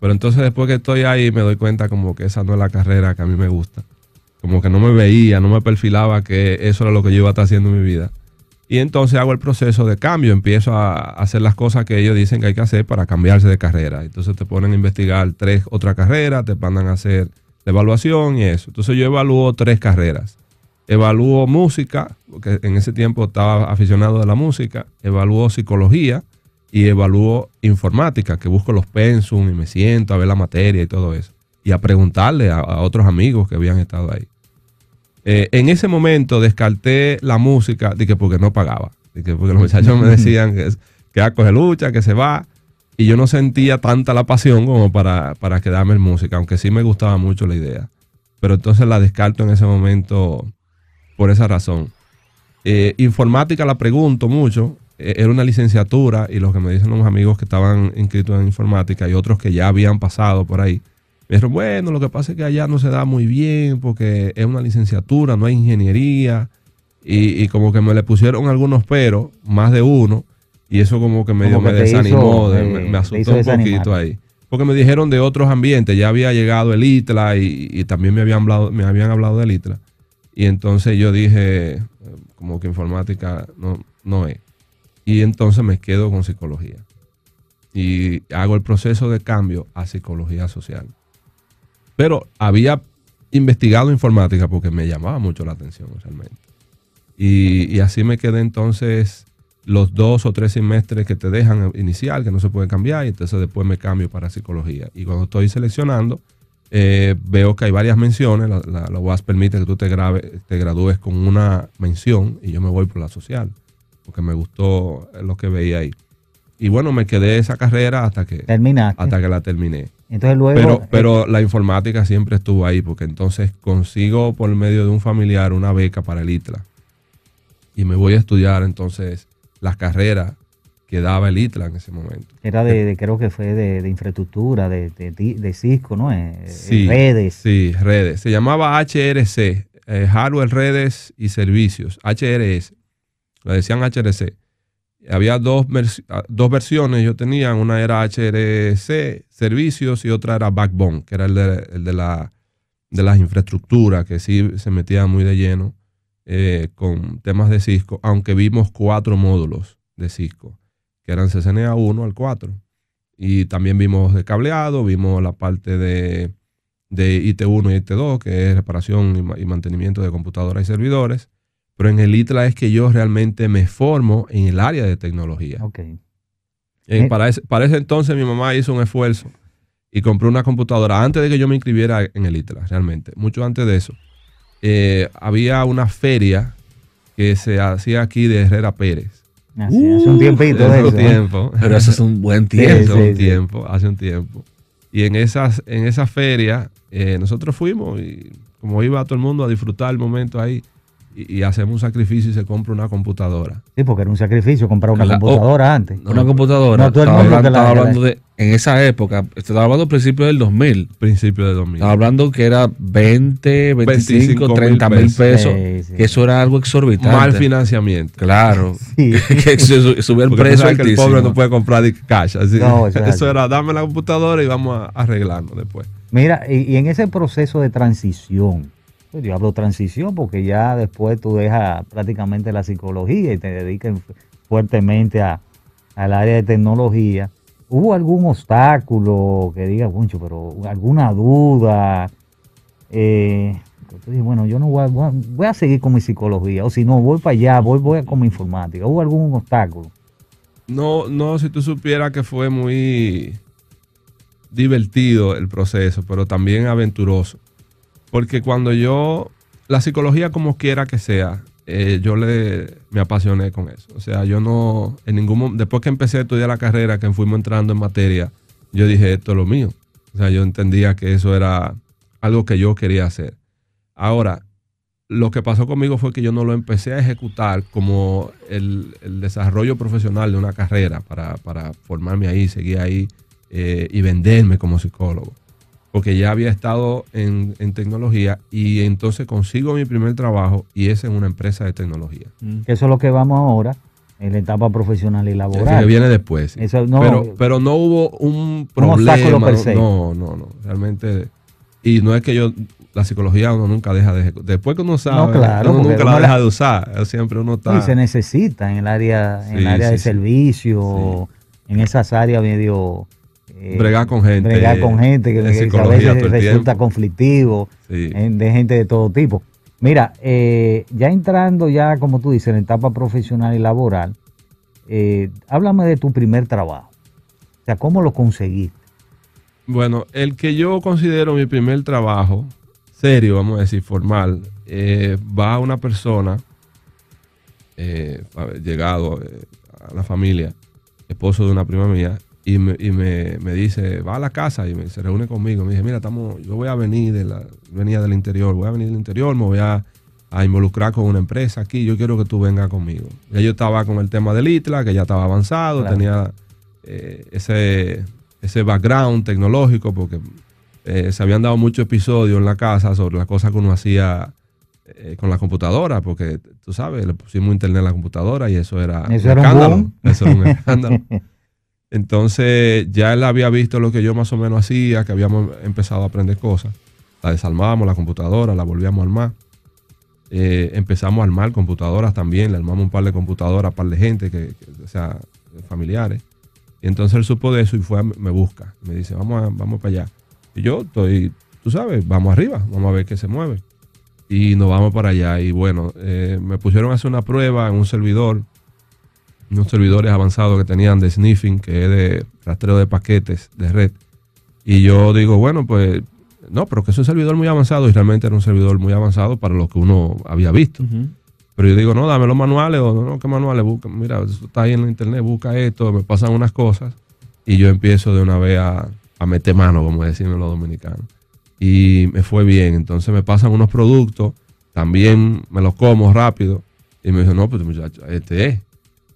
Speaker 8: Pero entonces después que estoy ahí me doy cuenta como que esa no es la carrera que a mí me gusta. Como que no me veía, no me perfilaba que eso era lo que yo iba a estar haciendo en mi vida. Y entonces hago el proceso de cambio, empiezo a hacer las cosas que ellos dicen que hay que hacer para cambiarse de carrera. Entonces te ponen a investigar tres otras carreras, te mandan a hacer la evaluación y eso. Entonces yo evalúo tres carreras. Evalúo música, porque en ese tiempo estaba aficionado a la música, evalúo psicología y evalúo informática, que busco los pensum y me siento a ver la materia y todo eso. Y a preguntarle a, a otros amigos que habían estado ahí. Eh, en ese momento descarté la música de que porque no pagaba. De que porque los muchachos me decían que, que a coger lucha, que se va. Y yo no sentía tanta la pasión como para, para quedarme en música, aunque sí me gustaba mucho la idea. Pero entonces la descarto en ese momento por esa razón. Eh, informática la pregunto mucho. Eh, era una licenciatura y los que me dicen unos amigos que estaban inscritos en informática y otros que ya habían pasado por ahí. Me dijeron, bueno, lo que pasa es que allá no se da muy bien porque es una licenciatura, no hay ingeniería. Y, y como que me le pusieron algunos peros, más de uno, y eso como que medio
Speaker 3: Como
Speaker 8: me
Speaker 3: que
Speaker 8: desanimó,
Speaker 3: hizo,
Speaker 8: de-
Speaker 3: eh,
Speaker 8: me, asustó un
Speaker 3: desanimar.
Speaker 8: poquito ahí. Porque me dijeron de otros ambientes, ya había llegado el ITLA y, y también me habían hablado, me habían hablado del ITLA. Y entonces yo dije, eh, como que informática no, no es. Y entonces me quedo con psicología. Y hago el proceso de cambio a psicología social. Pero había investigado informática porque me llamaba mucho la atención realmente. Y, así me quedé entonces los dos o tres semestres que te dejan inicial, que no se puede cambiar, y entonces después me cambio para psicología. Y cuando estoy seleccionando, eh, veo que hay varias menciones, la, la, la UAS permite que tú te, grabe- te gradúes con una mención y yo me voy por la social, porque me gustó lo que veía ahí. Y bueno, me quedé esa carrera hasta que,
Speaker 3: Terminaste.
Speaker 8: hasta que la terminé.
Speaker 3: Entonces luego.
Speaker 8: Pero,
Speaker 3: eh,
Speaker 8: pero la informática siempre estuvo ahí, porque entonces consigo por medio de un familiar una beca para el ITLA. Y me voy a estudiar entonces las carreras que daba el ITLA en ese momento.
Speaker 3: era de, de- creo que fue de, de infraestructura, de, de, de Cisco, ¿no? Eh,
Speaker 8: Sí,
Speaker 3: Redes.
Speaker 8: Sí, redes. Se llamaba HRC, eh, Hardware, Redes y Servicios, HRS. Le decían HRC. Había dos, ah, dos versiones, yo tenía, una era HRC, Servicios, y otra era Backbone, que era el de, el de, la, de las infraestructuras, que sí se metía muy de lleno eh, con temas de Cisco, aunque vimos cuatro módulos de Cisco, que eran CCNA 1 al 4. Y también vimos de cableado, vimos la parte de, de IT1 y IT2, que es reparación y mantenimiento de computadoras y servidores. Pero en el ITLA es que yo realmente me formo en el área de tecnología.
Speaker 3: Ok.
Speaker 8: Eh, para, ese, para ese entonces mi mamá hizo un esfuerzo y compró una computadora antes de que yo me inscribiera en el ITLA, realmente. Mucho antes de eso. Eh, había una feria que se hacía aquí de Herrera Pérez.
Speaker 3: Así, hace un tiempito
Speaker 8: Hace
Speaker 3: eso.
Speaker 8: un
Speaker 3: ¿eh?
Speaker 8: tiempo.
Speaker 4: Pero eso es un buen <laughs>
Speaker 3: Sí,
Speaker 4: tiempo.
Speaker 3: Sí,
Speaker 8: un
Speaker 3: sí.
Speaker 8: tiempo, hace un tiempo. Y en esas, en esa feria, eh, nosotros fuimos y como iba todo el mundo a disfrutar el momento ahí, y, y hacemos un sacrificio y se compra una computadora.
Speaker 3: Sí, porque era un sacrificio comprar una
Speaker 4: Claro.
Speaker 3: computadora antes.
Speaker 4: Una computadora.
Speaker 3: No, todo el
Speaker 4: estaba
Speaker 3: mundo
Speaker 4: hablando, estaba
Speaker 3: que la-
Speaker 4: hablando de, en esa época, estaba hablando al principio del 2000.
Speaker 8: Principio de 2000.
Speaker 4: Estaba hablando que era 20, 25,
Speaker 8: 25
Speaker 4: 30 mil pesos.
Speaker 3: Sí, sí.
Speaker 4: Que eso era algo exorbitante.
Speaker 8: Mal financiamiento.
Speaker 4: Claro. <laughs>
Speaker 3: Sí. <laughs>
Speaker 4: que se su- subía el
Speaker 8: Porque
Speaker 4: precio
Speaker 8: sabes que el
Speaker 4: altísimo.
Speaker 8: pobre no puede comprar de cash. Así.
Speaker 3: No. <laughs>
Speaker 8: Eso era, dame la computadora y vamos a arreglarlo después.
Speaker 3: Mira, y, y en ese proceso de transición, yo hablo transición porque ya después tú dejas prácticamente la psicología y te dedicas fuertemente al área de tecnología. ¿Hubo algún obstáculo que diga, mucho, pero alguna duda? Eh, dices, bueno, yo no voy a, voy a- seguir con mi psicología, o si no, voy para allá, voy, voy con mi informática. ¿Hubo algún obstáculo?
Speaker 8: No, no, si tú supieras que fue muy divertido el proceso, pero también aventuroso. Porque cuando yo, la psicología como quiera que sea, eh, yo le, me apasioné con eso. O sea, yo no, en ningún momento, después que empecé a estudiar la carrera, que fuimos entrando en materia, yo dije, esto es lo mío. O sea, yo entendía que eso era algo que yo quería hacer. Ahora, lo que pasó conmigo fue que yo no lo empecé a ejecutar como el, desarrollo profesional de una carrera para, para formarme ahí, seguir ahí eh, y venderme como psicólogo. Porque ya había estado en, en tecnología y entonces consigo mi primer trabajo y es en una empresa de tecnología.
Speaker 3: Que eso es lo que vamos ahora en la etapa profesional y
Speaker 8: Que
Speaker 3: laboral.
Speaker 8: viene después. sí.
Speaker 3: Eso no-
Speaker 8: pero, pero no hubo un problema.
Speaker 3: per se.
Speaker 8: No, no, no. Realmente. Y no es que yo. La psicología uno nunca deja de ejecutar. Después que uno sabe,
Speaker 3: No, claro,
Speaker 8: uno nunca
Speaker 3: uno
Speaker 8: la
Speaker 3: la-
Speaker 8: deja de usar. Siempre uno está.
Speaker 3: Y se necesita en el área, en el
Speaker 8: Sí,
Speaker 3: área de
Speaker 8: sí, sí.
Speaker 3: servicio, en esas áreas medio... eh,
Speaker 8: Bregar con gente,
Speaker 3: Bregar con gente que, a veces resulta
Speaker 8: tiempo.
Speaker 3: conflictivo,
Speaker 8: Sí.
Speaker 3: eh, de gente de todo tipo. Mira, eh, ya entrando ya, como tú dices, en etapa profesional y laboral, eh, háblame de tu primer trabajo. O sea, ¿cómo lo conseguiste?
Speaker 8: Bueno, el que yo considero mi primer trabajo, serio, vamos a decir, formal, eh, va a una persona, llegado a la familia, esposo de una prima mía, y, me, y me, me dice, va a la casa y me, se reúne conmigo. Me dice, mira, estamos, yo voy a venir, de la, venía del interior, voy a venir del interior, me voy a, a involucrar con una empresa aquí, yo quiero que tú vengas conmigo. Ya yo estaba con el tema del ITLA, que ya estaba avanzado,
Speaker 3: Claro.
Speaker 8: tenía eh, ese, ese background tecnológico, porque eh, se habían dado muchos episodios en la casa sobre las cosas que uno hacía eh, con la computadora, porque tú sabes, le pusimos internet a la computadora y eso era
Speaker 3: Eso era un
Speaker 8: escándalo. Eso era un <laughs> escándalo. Entonces ya él había visto lo que yo más o menos hacía, que habíamos empezado a aprender cosas. La desarmábamos, la computadora, la volvíamos a armar. Eh, empezamos a armar computadoras también, le armamos un par de computadoras un par de gente, que, que, o sea, familiares. Y entonces él supo de eso y fue a- me busca. Me dice, vamos, vamos para allá. Y yo estoy, tú sabes, vamos arriba, vamos a ver qué se mueve. Y nos vamos para allá. Y bueno, eh, me pusieron a hacer una prueba en un servidor, unos servidores avanzados que tenían de sniffing, que es de rastreo de paquetes de red. Y yo digo, bueno, pues no, pero que es un servidor muy avanzado y realmente era un servidor muy avanzado para lo que uno había visto. Pero yo digo, no, dame los manuales o no, no, ¿qué manuales? Busca, mira, eso está ahí en la internet, busca esto, me pasan unas cosas y yo empiezo de una vez a, a meter mano, como decimos los dominicanos. Y me fue bien, entonces me pasan unos productos, también me los como rápido y me dicen, no, pues muchacho, este es.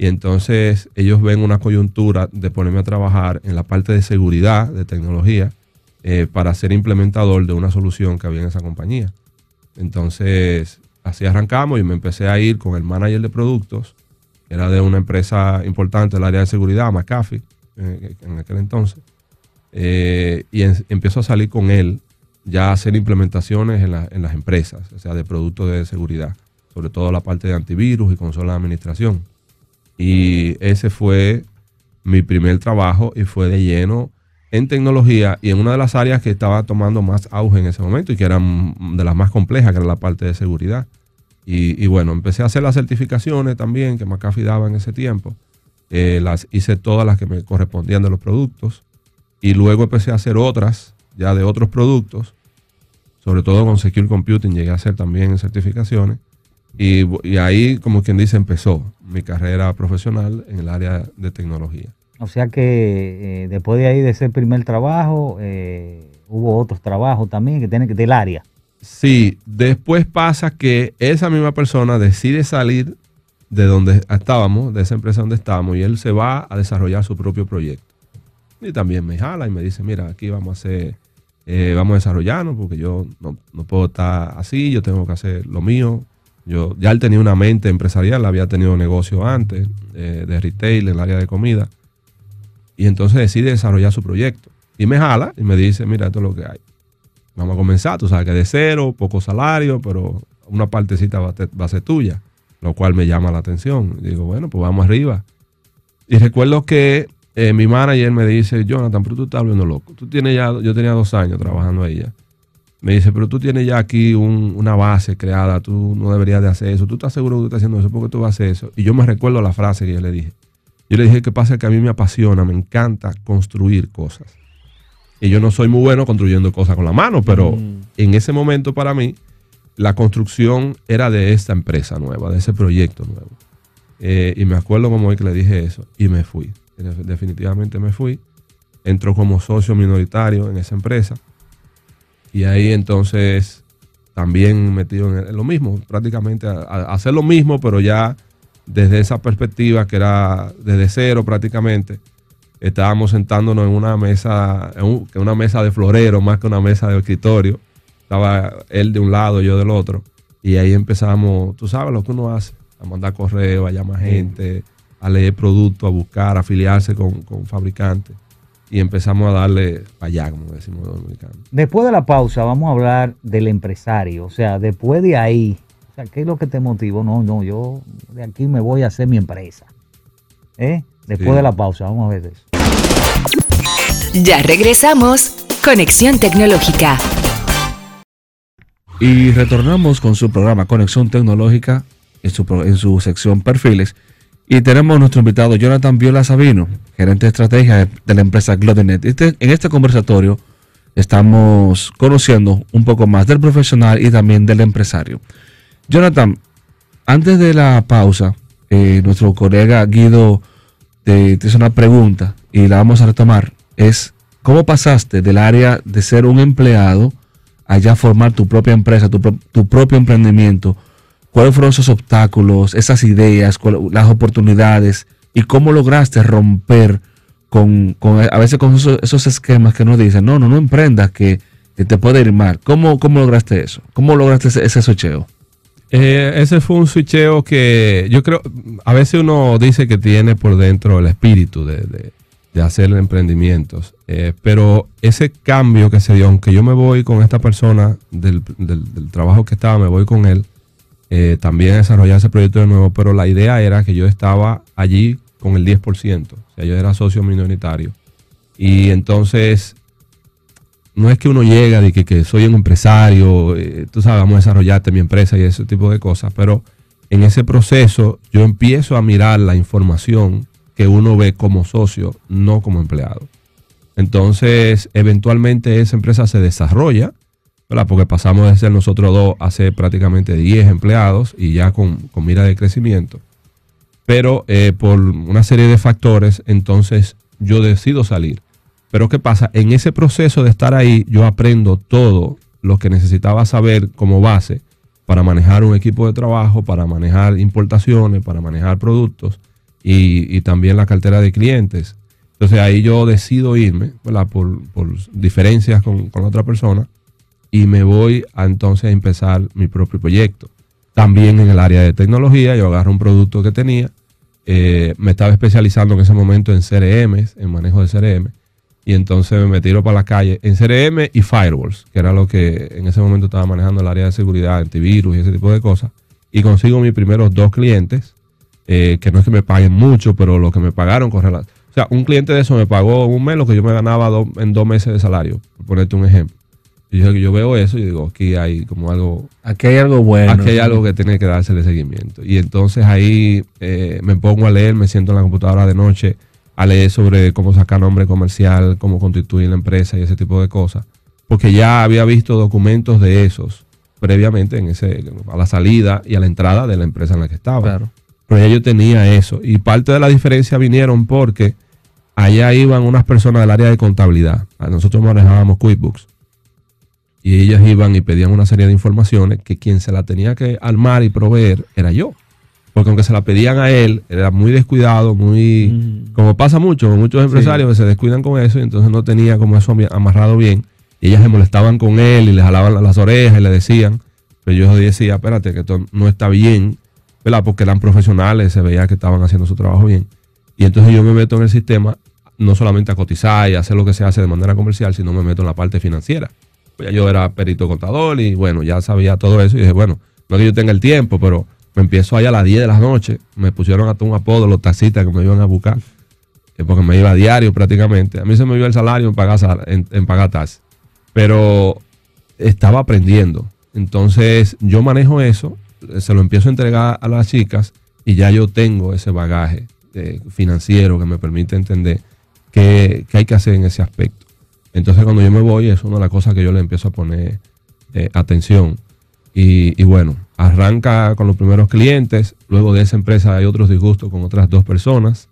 Speaker 8: Y entonces ellos ven una coyuntura de ponerme a trabajar en la parte de seguridad, de tecnología, eh, para ser implementador de una solución que había en esa compañía. Entonces, así arrancamos y me empecé a ir con el manager de productos, que era de una empresa importante del área de seguridad, McAfee, eh, en aquel entonces. Eh, y en- empiezo a salir con él ya a hacer implementaciones en, la- en las empresas, o sea, de productos de seguridad, sobre todo la parte de antivirus y consola de administración. Y ese fue mi primer trabajo y fue de lleno en tecnología y en una de las áreas que estaba tomando más auge en ese momento y que eran de las más complejas, que era la parte de seguridad. Y, bueno, empecé a hacer las certificaciones también que McAfee daba en ese tiempo. Eh, las hice todas las que me correspondían de los productos. Y luego empecé a hacer otras, ya de otros productos. Sobre todo con Secure Computing llegué a hacer también certificaciones. Y, y ahí, como quien dice, empezó mi carrera profesional en el área de tecnología.
Speaker 3: O sea que eh, después de ahí de ese primer trabajo, eh, hubo otros trabajos también que tienen que del área.
Speaker 8: Sí, después pasa que esa misma persona decide salir de donde estábamos, de esa empresa donde estábamos, y él se va a desarrollar su propio proyecto. Y también me jala y me dice, mira, aquí vamos a hacer, eh, vamos a desarrollarnos, porque yo no, no puedo estar así, yo tengo que hacer lo mío. Yo, ya él tenía una mente empresarial, había tenido negocio antes, eh, de retail, en el área de comida. Y entonces decide desarrollar su proyecto. Y me jala y me dice, mira, esto es lo que hay vamos a comenzar, tú sabes que de cero, poco salario, pero una partecita va a, ser tuya, lo cual me llama la atención. Y digo, bueno, pues vamos arriba. Y recuerdo que eh, mi manager me dice, Jonathan, pero tú estás hablando loco. Tú tienes ya, yo tenía dos años trabajando ahí ya. Me dice, pero tú tienes ya aquí un- una base creada, tú no deberías de hacer eso. ¿Tú estás seguro que tú estás haciendo eso? ¿Por qué tú vas a hacer eso? Y yo me recuerdo la frase que yo le dije. Yo le dije que pasa que a mí me apasiona, me encanta construir cosas. Y yo no soy muy bueno construyendo cosas con la mano, pero en ese momento para mí, la construcción era de esta empresa nueva, de ese proyecto nuevo. Eh, y me acuerdo como hoy que le dije eso y me fui. Def- Definitivamente me fui. Entró como socio minoritario en esa empresa. Y ahí entonces también metido en, lo mismo, prácticamente a, a hacer lo mismo, pero ya desde esa perspectiva que era desde cero prácticamente. Estábamos sentándonos en una mesa, en un- una mesa de florero más que una mesa de escritorio. Estaba él de un lado, yo del otro. Y ahí empezamos, tú sabes lo que uno hace, a mandar correo, a llamar gente, a leer productos, a buscar, a afiliarse con, con fabricantes. Y empezamos a darle para allá, como decimos los dominicanos.
Speaker 3: Después de la pausa vamos a hablar del empresario, o sea, después de ahí, o sea, ¿qué es lo que te motivó? No, no, yo de aquí me voy a hacer mi empresa. ¿Eh? Después
Speaker 8: Sí.
Speaker 3: de la pausa, vamos a ver eso.
Speaker 1: Ya regresamos. Conexión Tecnológica.
Speaker 4: Y retornamos con su programa Conexión Tecnológica en su, en su sección Perfiles. Y tenemos nuestro invitado Jonathan Viola Sabino, gerente de estrategia de, la empresa Glodenet. Este- en este conversatorio estamos conociendo un poco más del profesional y también del empresario. Jonathan, antes de la pausa, eh, nuestro colega Guido te, te hizo una pregunta y la vamos a retomar. Es, ¿cómo pasaste del área de ser un empleado a ya formar tu propia empresa, tu, tu propio emprendimiento? ¿Cuáles fueron esos obstáculos, esas ideas, las oportunidades y cómo lograste romper con, a veces con esos, esquemas que nos dicen, no, no, no emprendas, que, te puede ir mal. ¿Cómo, ¿Cómo lograste eso? ¿Cómo lograste ese, ese socheo?
Speaker 8: Eh, ese fue un switcheo que yo creo, a veces uno dice que tiene por dentro el espíritu de, de- hacer emprendimientos, eh, pero ese cambio que se dio, aunque yo me voy con esta persona del- del trabajo que estaba, me voy con él, eh, también desarrollar ese proyecto de nuevo, pero la idea era que yo estaba allí con el 10%, o sea, yo era socio minoritario. Y entonces no es que uno llega de que, que soy un empresario, eh, tú sabes, vamos a desarrollarte mi empresa y ese tipo de cosas, pero en ese proceso yo empiezo a mirar la información que uno ve como socio, no como empleado. Entonces, eventualmente esa empresa se desarrolla, porque pasamos de ser nosotros dos a ser prácticamente 10 empleados y ya con, mira de crecimiento. Pero eh, por una serie de factores, entonces yo decido salir. Pero ¿qué pasa? En ese proceso de estar ahí, yo aprendo todo lo que necesitaba saber como base para manejar un equipo de trabajo, para manejar importaciones, para manejar productos y, también la cartera de clientes. Entonces ahí yo decido irme. Por, diferencias con, con otra persona y me voy a entonces a empezar mi propio proyecto. También en el área de tecnología, yo agarro un producto que tenía, eh, me estaba especializando en ese momento en CRM, en manejo de CRM, y entonces me tiro para la calle en CRM y firewalls, que era lo que en ese momento estaba manejando el área de seguridad, antivirus y ese tipo de cosas, y consigo mis primeros dos clientes, eh, que no es que me paguen mucho, pero lo que me pagaron con relación. O sea, un cliente de eso me pagó un mes lo que yo me ganaba en dos meses de salario, por ponerte un ejemplo. Y yo, yo veo eso y digo, aquí hay como algo
Speaker 4: Aquí hay algo bueno.
Speaker 8: Aquí hay algo que tiene que dársele seguimiento. Y entonces ahí eh, me pongo a leer, me siento en la computadora de noche a leer sobre cómo sacar nombre comercial, cómo constituir la empresa y ese tipo de cosas. Porque ya había visto documentos de esos previamente en ese, a la salida y a la entrada de la empresa en la que estaba.
Speaker 4: Claro.
Speaker 8: Pero ya yo tenía eso. Y parte de la diferencia vinieron porque allá iban unas personas del área de contabilidad. Nosotros manejábamos QuickBooks. Y ellas iban y pedían una serie de informaciones que quien se la tenía que armar y proveer era yo. Porque aunque se la pedían a él, era muy descuidado, muy... Como pasa mucho, con muchos empresarios que se descuidan con eso y entonces no tenía como eso amarrado bien. Y ellas se molestaban con él y le jalaban la- las orejas y le decían. Pero yo decía, espérate, que esto no está bien, ¿verdad? Porque eran profesionales, se veía que estaban haciendo su trabajo bien. Y entonces yo me meto en el sistema, no solamente a cotizar y hacer lo que se hace de manera comercial, sino me meto en la parte financiera. Pues yo era perito contador y bueno, ya sabía todo eso y dije, bueno, no que yo tenga el tiempo, pero me empiezo ahí a las 10 de la noche, me pusieron hasta un apodo los taxistas que me iban a buscar, porque me iba a diario prácticamente. A mí se me iba el salario en pagar, en, pagar taxi. Pero estaba aprendiendo. Entonces yo manejo eso, se lo empiezo a entregar a las chicas y ya yo tengo ese bagaje eh, financiero que me permite entender qué, qué hay que hacer en ese aspecto. Entonces cuando yo me voy es una de las cosas que yo le empiezo a poner eh, atención. Y, y bueno, arranca con los primeros clientes, luego de esa empresa hay otros disgustos con otras dos personas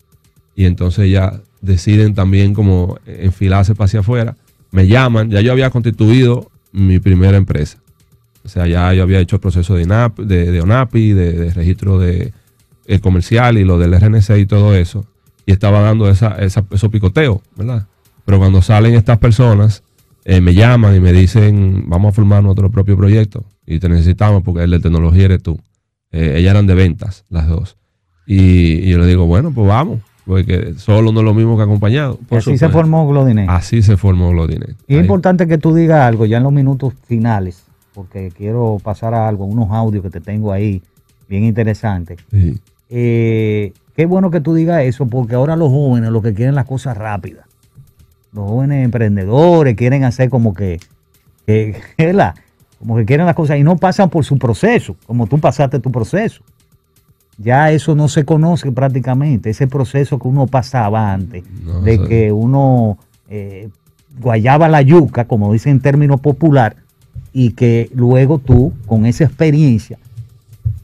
Speaker 8: y entonces ya deciden también como enfilarse para hacia afuera. Me llaman, ya yo había constituido mi primera empresa. O sea, ya yo había hecho el proceso de, INAP, de, de ONAPI, de, registro de, eh, comercial y lo del RNC y todo eso. Y estaba dando esa, esa, esos picoteos, ¿verdad? Pero cuando salen estas personas, eh, me llaman y me dicen, vamos a formar nuestro propio proyecto y te necesitamos porque el de tecnología eres tú. Eh, ellas eran de ventas, las dos. Y, y yo le digo, bueno, pues vamos, porque solo no es lo mismo que acompañado.
Speaker 3: Así se formó Glodinet.
Speaker 8: Así se formó Glodinet.
Speaker 3: Y es importante que tú digas algo ya en los minutos finales, porque quiero pasar a algo, unos audios que te tengo ahí, bien interesantes.
Speaker 8: Sí.
Speaker 3: Eh, qué bueno que tú digas eso, porque ahora los jóvenes lo que quieren las cosas rápidas. Los jóvenes emprendedores quieren hacer como que, que <laughs> como que quieren las cosas y no pasan por su proceso, como tú pasaste tu proceso. Ya eso no se conoce prácticamente, ese proceso que uno pasaba antes,
Speaker 8: No,
Speaker 3: de que uno eh, guayaba la yuca, como dicen en términos popular, y que luego tú, con esa experiencia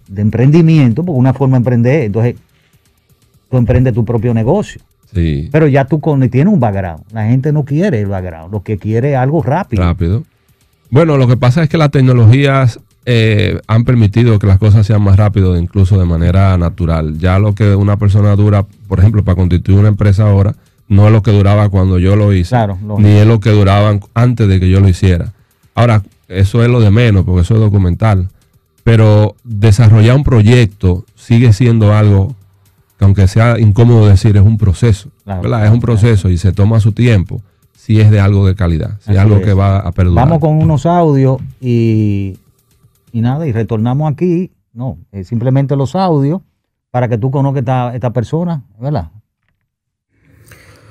Speaker 3: de emprendimiento, porque una forma de emprender, entonces tú emprendes tu propio negocio.
Speaker 8: Sí.
Speaker 3: Pero ya tú con, tienes un background. La gente no quiere el background, lo que quiere es algo rápido.
Speaker 8: Rápido. Bueno, lo que pasa es que las tecnologías eh, han permitido que las cosas sean más rápido, incluso de manera natural. Ya lo que una persona dura, por ejemplo, para constituir una empresa ahora, no es lo que duraba cuando yo lo hice,
Speaker 3: Claro,
Speaker 8: ni es lo que duraban antes de que yo lo hiciera. Ahora, eso es lo de menos, porque eso es documental. Pero desarrollar un proyecto sigue siendo algo que, aunque sea incómodo decir, es un proceso.
Speaker 3: Claro,
Speaker 8: ¿verdad?
Speaker 3: claro,
Speaker 8: es un proceso y se toma su tiempo si es de algo de calidad, si es algo
Speaker 3: es.
Speaker 8: que va a perdurar.
Speaker 3: Vamos con unos audios y, y nada, y retornamos aquí. No, es simplemente los audios para que tú conozcas esta, esta persona, ¿verdad?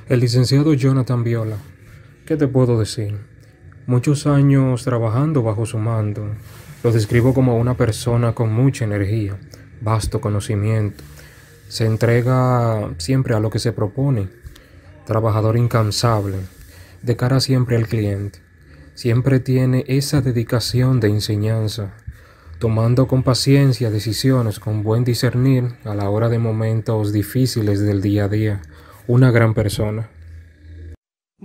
Speaker 9: El licenciado Jonathan Viola, ¿qué te puedo decir? Muchos años trabajando bajo su mando, lo describo como una persona con mucha energía, vasto conocimiento. Se entrega siempre a lo que se propone, trabajador incansable, de cara siempre al cliente. Siempre tiene esa dedicación de enseñanza, tomando con paciencia decisiones con buen discernir a la hora de momentos difíciles del día a día. Una gran persona.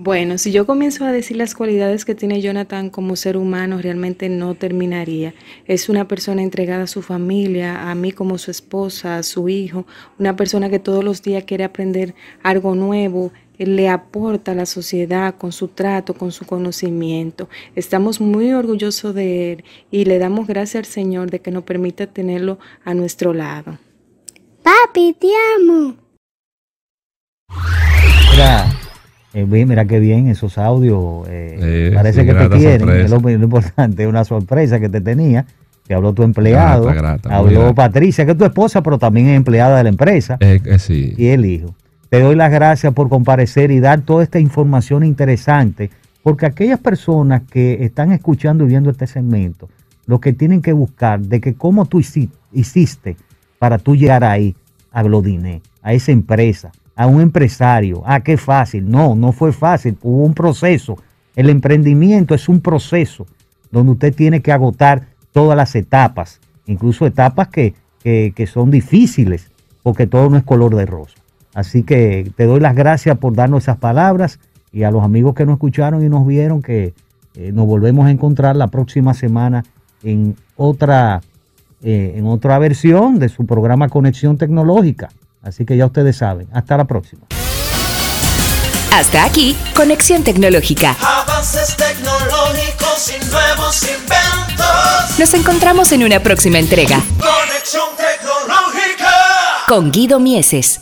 Speaker 10: Bueno, si yo comienzo a decir las cualidades que tiene Jonathan como ser humano, realmente no terminaría. Es una persona entregada a su familia, a mí como su esposa, a su hijo, una persona que todos los días quiere aprender algo nuevo, le aporta a la sociedad con su trato, con su conocimiento. Estamos muy orgullosos de él y le damos gracias al Señor de que nos permita tenerlo a nuestro lado.
Speaker 11: Papi, te amo.
Speaker 3: Mira, eh, mira qué bien esos audios. eh, parece
Speaker 8: sí,
Speaker 3: que te quieren. Es lo, lo importante, una sorpresa que te tenía. Que habló tu empleado,
Speaker 8: Grata, grata, muy
Speaker 3: habló. Patricia, que es tu esposa, pero también es empleada de la empresa.
Speaker 8: Eh, sí.
Speaker 3: y el hijo. Te doy las gracias por comparecer y dar toda esta información interesante, porque aquellas personas que están escuchando y viendo este segmento, lo que tienen que buscar de que cómo tú hici- hiciste para tú llegar ahí, a Glodiné, a esa empresa, a un empresario. Ah, qué fácil. No, no fue fácil, hubo un proceso. El emprendimiento es un proceso donde usted tiene que agotar todas las etapas, incluso etapas que, que- que son difíciles, porque todo no es color de rosa. Así que te doy las gracias por darnos esas palabras y a los amigos que nos escucharon y nos vieron que eh, nos volvemos a encontrar la próxima semana en otra, eh, en otra versión de su programa Conexión Tecnológica. Así que ya ustedes saben. Hasta la próxima.
Speaker 1: Hasta aquí, Conexión Tecnológica.
Speaker 2: Avances tecnológicos y nuevos inventos.
Speaker 1: Nos encontramos en una próxima entrega
Speaker 2: Conexión tecnológica.
Speaker 1: con Guido Mieses.